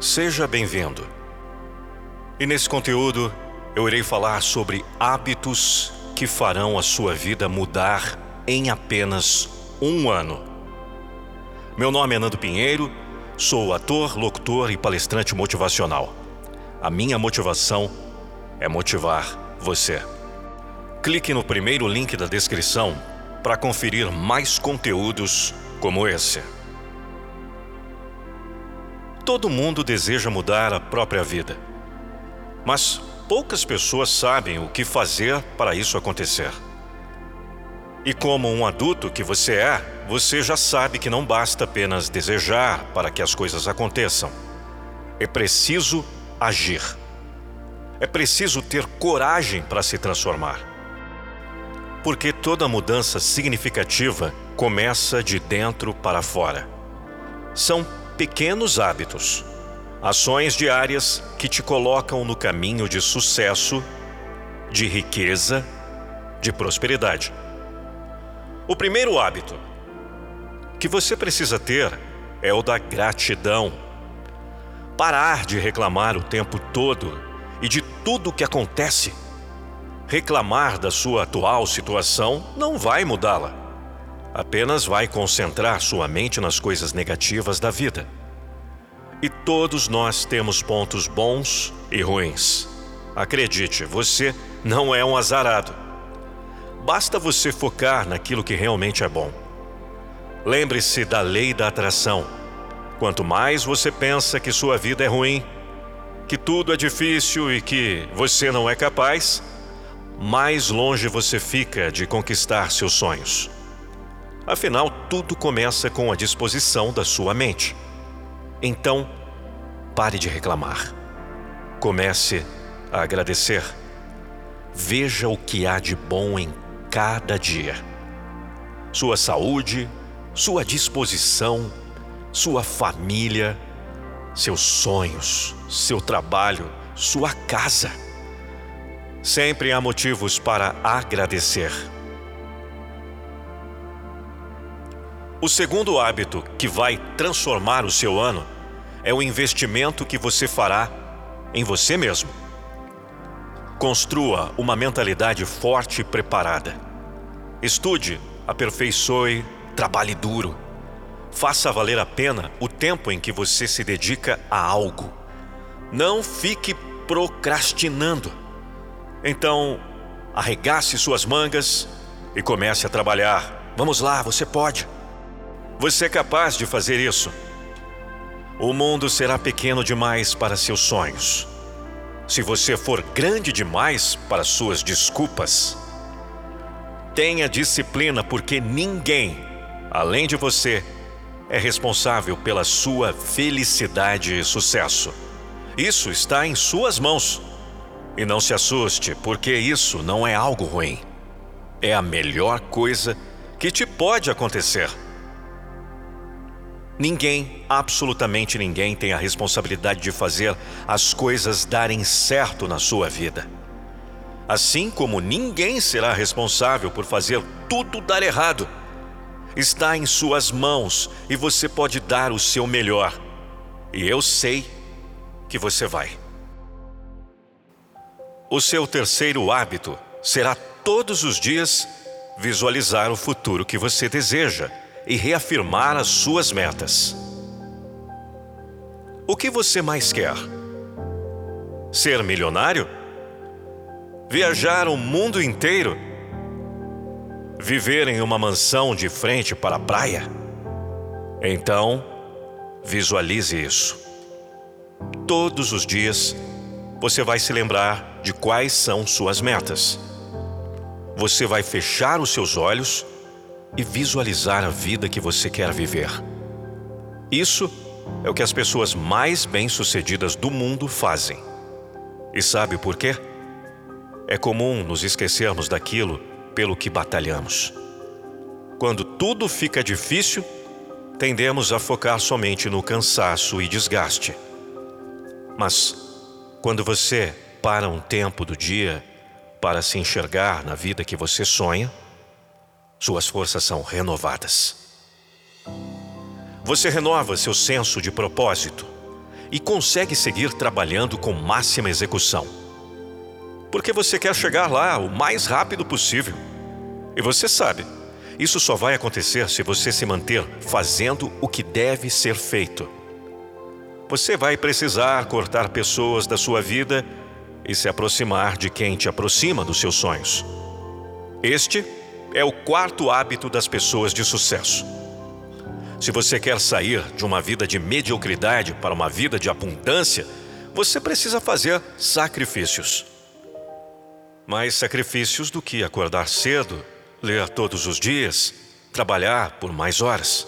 Seja bem-vindo. E nesse conteúdo eu irei falar sobre hábitos que farão a sua vida mudar em apenas um ano. Meu nome é Nando Pinheiro, sou ator, locutor e palestrante motivacional. A minha motivação é motivar você. Clique no primeiro link da descrição para conferir mais conteúdos como esse. Todo mundo deseja mudar a própria vida, mas poucas pessoas sabem o que fazer para isso acontecer. E como um adulto que você é, você já sabe que não basta apenas desejar para que as coisas aconteçam. É preciso agir. É preciso ter coragem para se transformar. Porque toda mudança significativa começa de dentro para fora. São pequenos hábitos, ações diárias que te colocam no caminho de sucesso, de riqueza, de prosperidade. O primeiro hábito que você precisa ter é o da gratidão. Parar de reclamar o tempo todo e de tudo o que acontece Reclamar da sua atual situação não vai mudá-la. Apenas vai concentrar sua mente nas coisas negativas da vida. E todos nós temos pontos bons e ruins. Acredite, você não é um azarado. Basta você focar naquilo que realmente é bom. Lembre-se da lei da atração. Quanto mais você pensa que sua vida é ruim, que tudo é difícil e que você não é capaz, mais longe você fica de conquistar seus sonhos. Afinal, tudo começa com a disposição da sua mente. Então, pare de reclamar. Comece a agradecer. Veja o que há de bom em cada dia. Sua saúde, sua disposição, sua família, seus sonhos, seu trabalho, sua casa. Sempre há motivos para agradecer. O segundo hábito que vai transformar o seu ano é o investimento que você fará em você mesmo. Construa uma mentalidade forte e preparada. Estude, aperfeiçoe, trabalhe duro. Faça valer a pena o tempo em que você se dedica a algo. Não fique procrastinando. Então, arregace suas mangas e comece a trabalhar. Vamos lá, você pode. Você é capaz de fazer isso. O mundo será pequeno demais para seus sonhos. Se você for grande demais para suas desculpas, tenha disciplina, porque ninguém, além de você, é responsável pela sua felicidade e sucesso. Isso está em suas mãos. E não se assuste, porque isso não é algo ruim. É a melhor coisa que te pode acontecer. Ninguém, absolutamente ninguém, tem a responsabilidade de fazer as coisas darem certo na sua vida. Assim como ninguém será responsável por fazer tudo dar errado. Está em suas mãos e você pode dar o seu melhor. E eu sei que você vai. O seu terceiro hábito será todos os dias visualizar o futuro que você deseja e reafirmar as suas metas. O que você mais quer? Ser milionário? Viajar o mundo inteiro? Viver em uma mansão de frente para a praia? Então, visualize isso. Todos os dias, você vai se lembrar de quais são suas metas. Você vai fechar os seus olhos e visualizar a vida que você quer viver. Isso é o que as pessoas mais bem-sucedidas do mundo fazem. E sabe por quê? É comum nos esquecermos daquilo pelo que batalhamos. Quando tudo fica difícil, tendemos a focar somente no cansaço e desgaste. Mas quando você para um tempo do dia para se enxergar na vida que você sonha, suas forças são renovadas. Você renova seu senso de propósito e consegue seguir trabalhando com máxima execução. Porque você quer chegar lá o mais rápido possível. E você sabe, isso só vai acontecer se você se manter fazendo o que deve ser feito. Você vai precisar cortar pessoas da sua vida e se aproximar de quem te aproxima dos seus sonhos. Este é o quarto hábito das pessoas de sucesso. Se você quer sair de uma vida de mediocridade para uma vida de abundância, você precisa fazer sacrifícios. Mais sacrifícios do que acordar cedo, ler todos os dias, trabalhar por mais horas.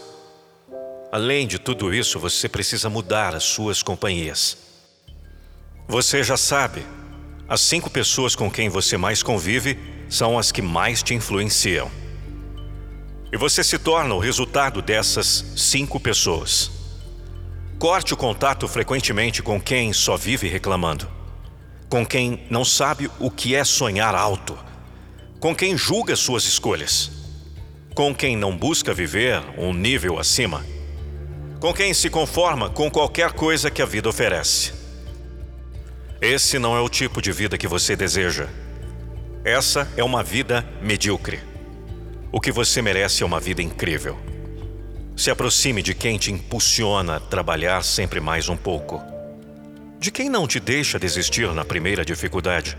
Além de tudo isso, você precisa mudar as suas companhias. Você já sabe, as cinco pessoas com quem você mais convive são as que mais te influenciam. E você se torna o resultado dessas cinco pessoas. Corte o contato frequentemente com quem só vive reclamando, com quem não sabe o que é sonhar alto, com quem julga suas escolhas, com quem não busca viver um nível acima, com quem se conforma com qualquer coisa que a vida oferece. Esse não é o tipo de vida que você deseja. Essa é uma vida medíocre. O que você merece é uma vida incrível. Se aproxime de quem te impulsiona a trabalhar sempre mais um pouco. De quem não te deixa desistir na primeira dificuldade.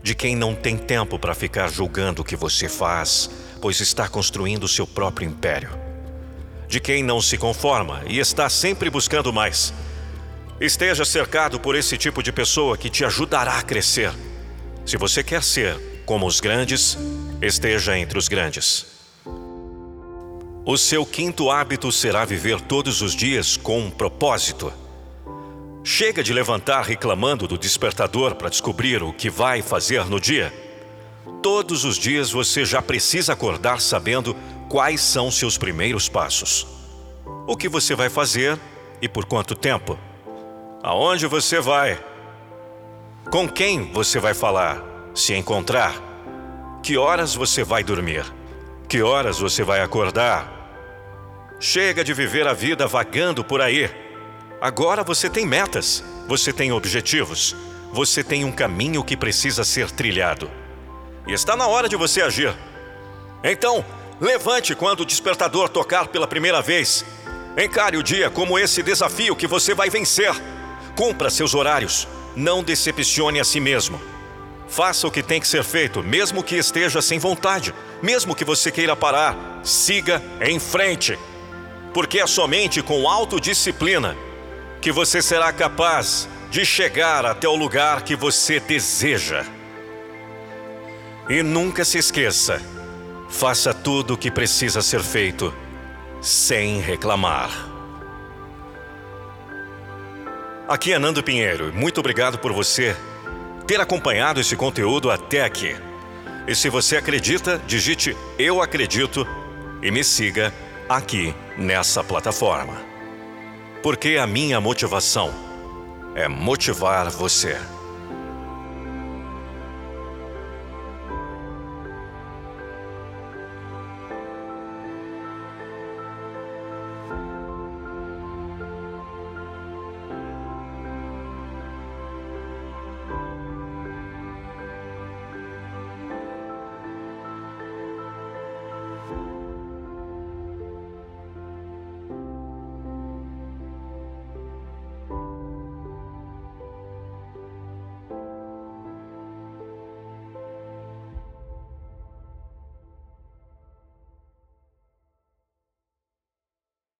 De quem não tem tempo para ficar julgando o que você faz, pois está construindo seu próprio império. De quem não se conforma e está sempre buscando mais. Esteja cercado por esse tipo de pessoa que te ajudará a crescer. Se você quer ser como os grandes, esteja entre os grandes. O seu quinto hábito será viver todos os dias com um propósito. Chega de levantar reclamando do despertador para descobrir o que vai fazer no dia. Todos os dias você já precisa acordar sabendo quais são seus primeiros passos. O que você vai fazer e por quanto tempo? Aonde você vai? Com quem você vai falar? Se encontrar? Que horas você vai dormir? Que horas você vai acordar? Chega de viver a vida vagando por aí. Agora você tem metas, você tem objetivos, você tem um caminho que precisa ser trilhado. E está na hora de você agir. Então, levante quando o despertador tocar pela primeira vez. Encare o dia como esse desafio que você vai vencer. Cumpra seus horários. Não decepcione a si mesmo. Faça o que tem que ser feito, mesmo que esteja sem vontade, mesmo que você queira parar. Siga em frente. Porque é somente com autodisciplina que você será capaz de chegar até o lugar que você deseja. E nunca se esqueça: faça tudo o que precisa ser feito sem reclamar. Aqui é Nando Pinheiro. Muito obrigado por você ter acompanhado esse conteúdo até aqui. E se você acredita, digite Eu Acredito e me siga aqui nessa plataforma. Porque a minha motivação é motivar você.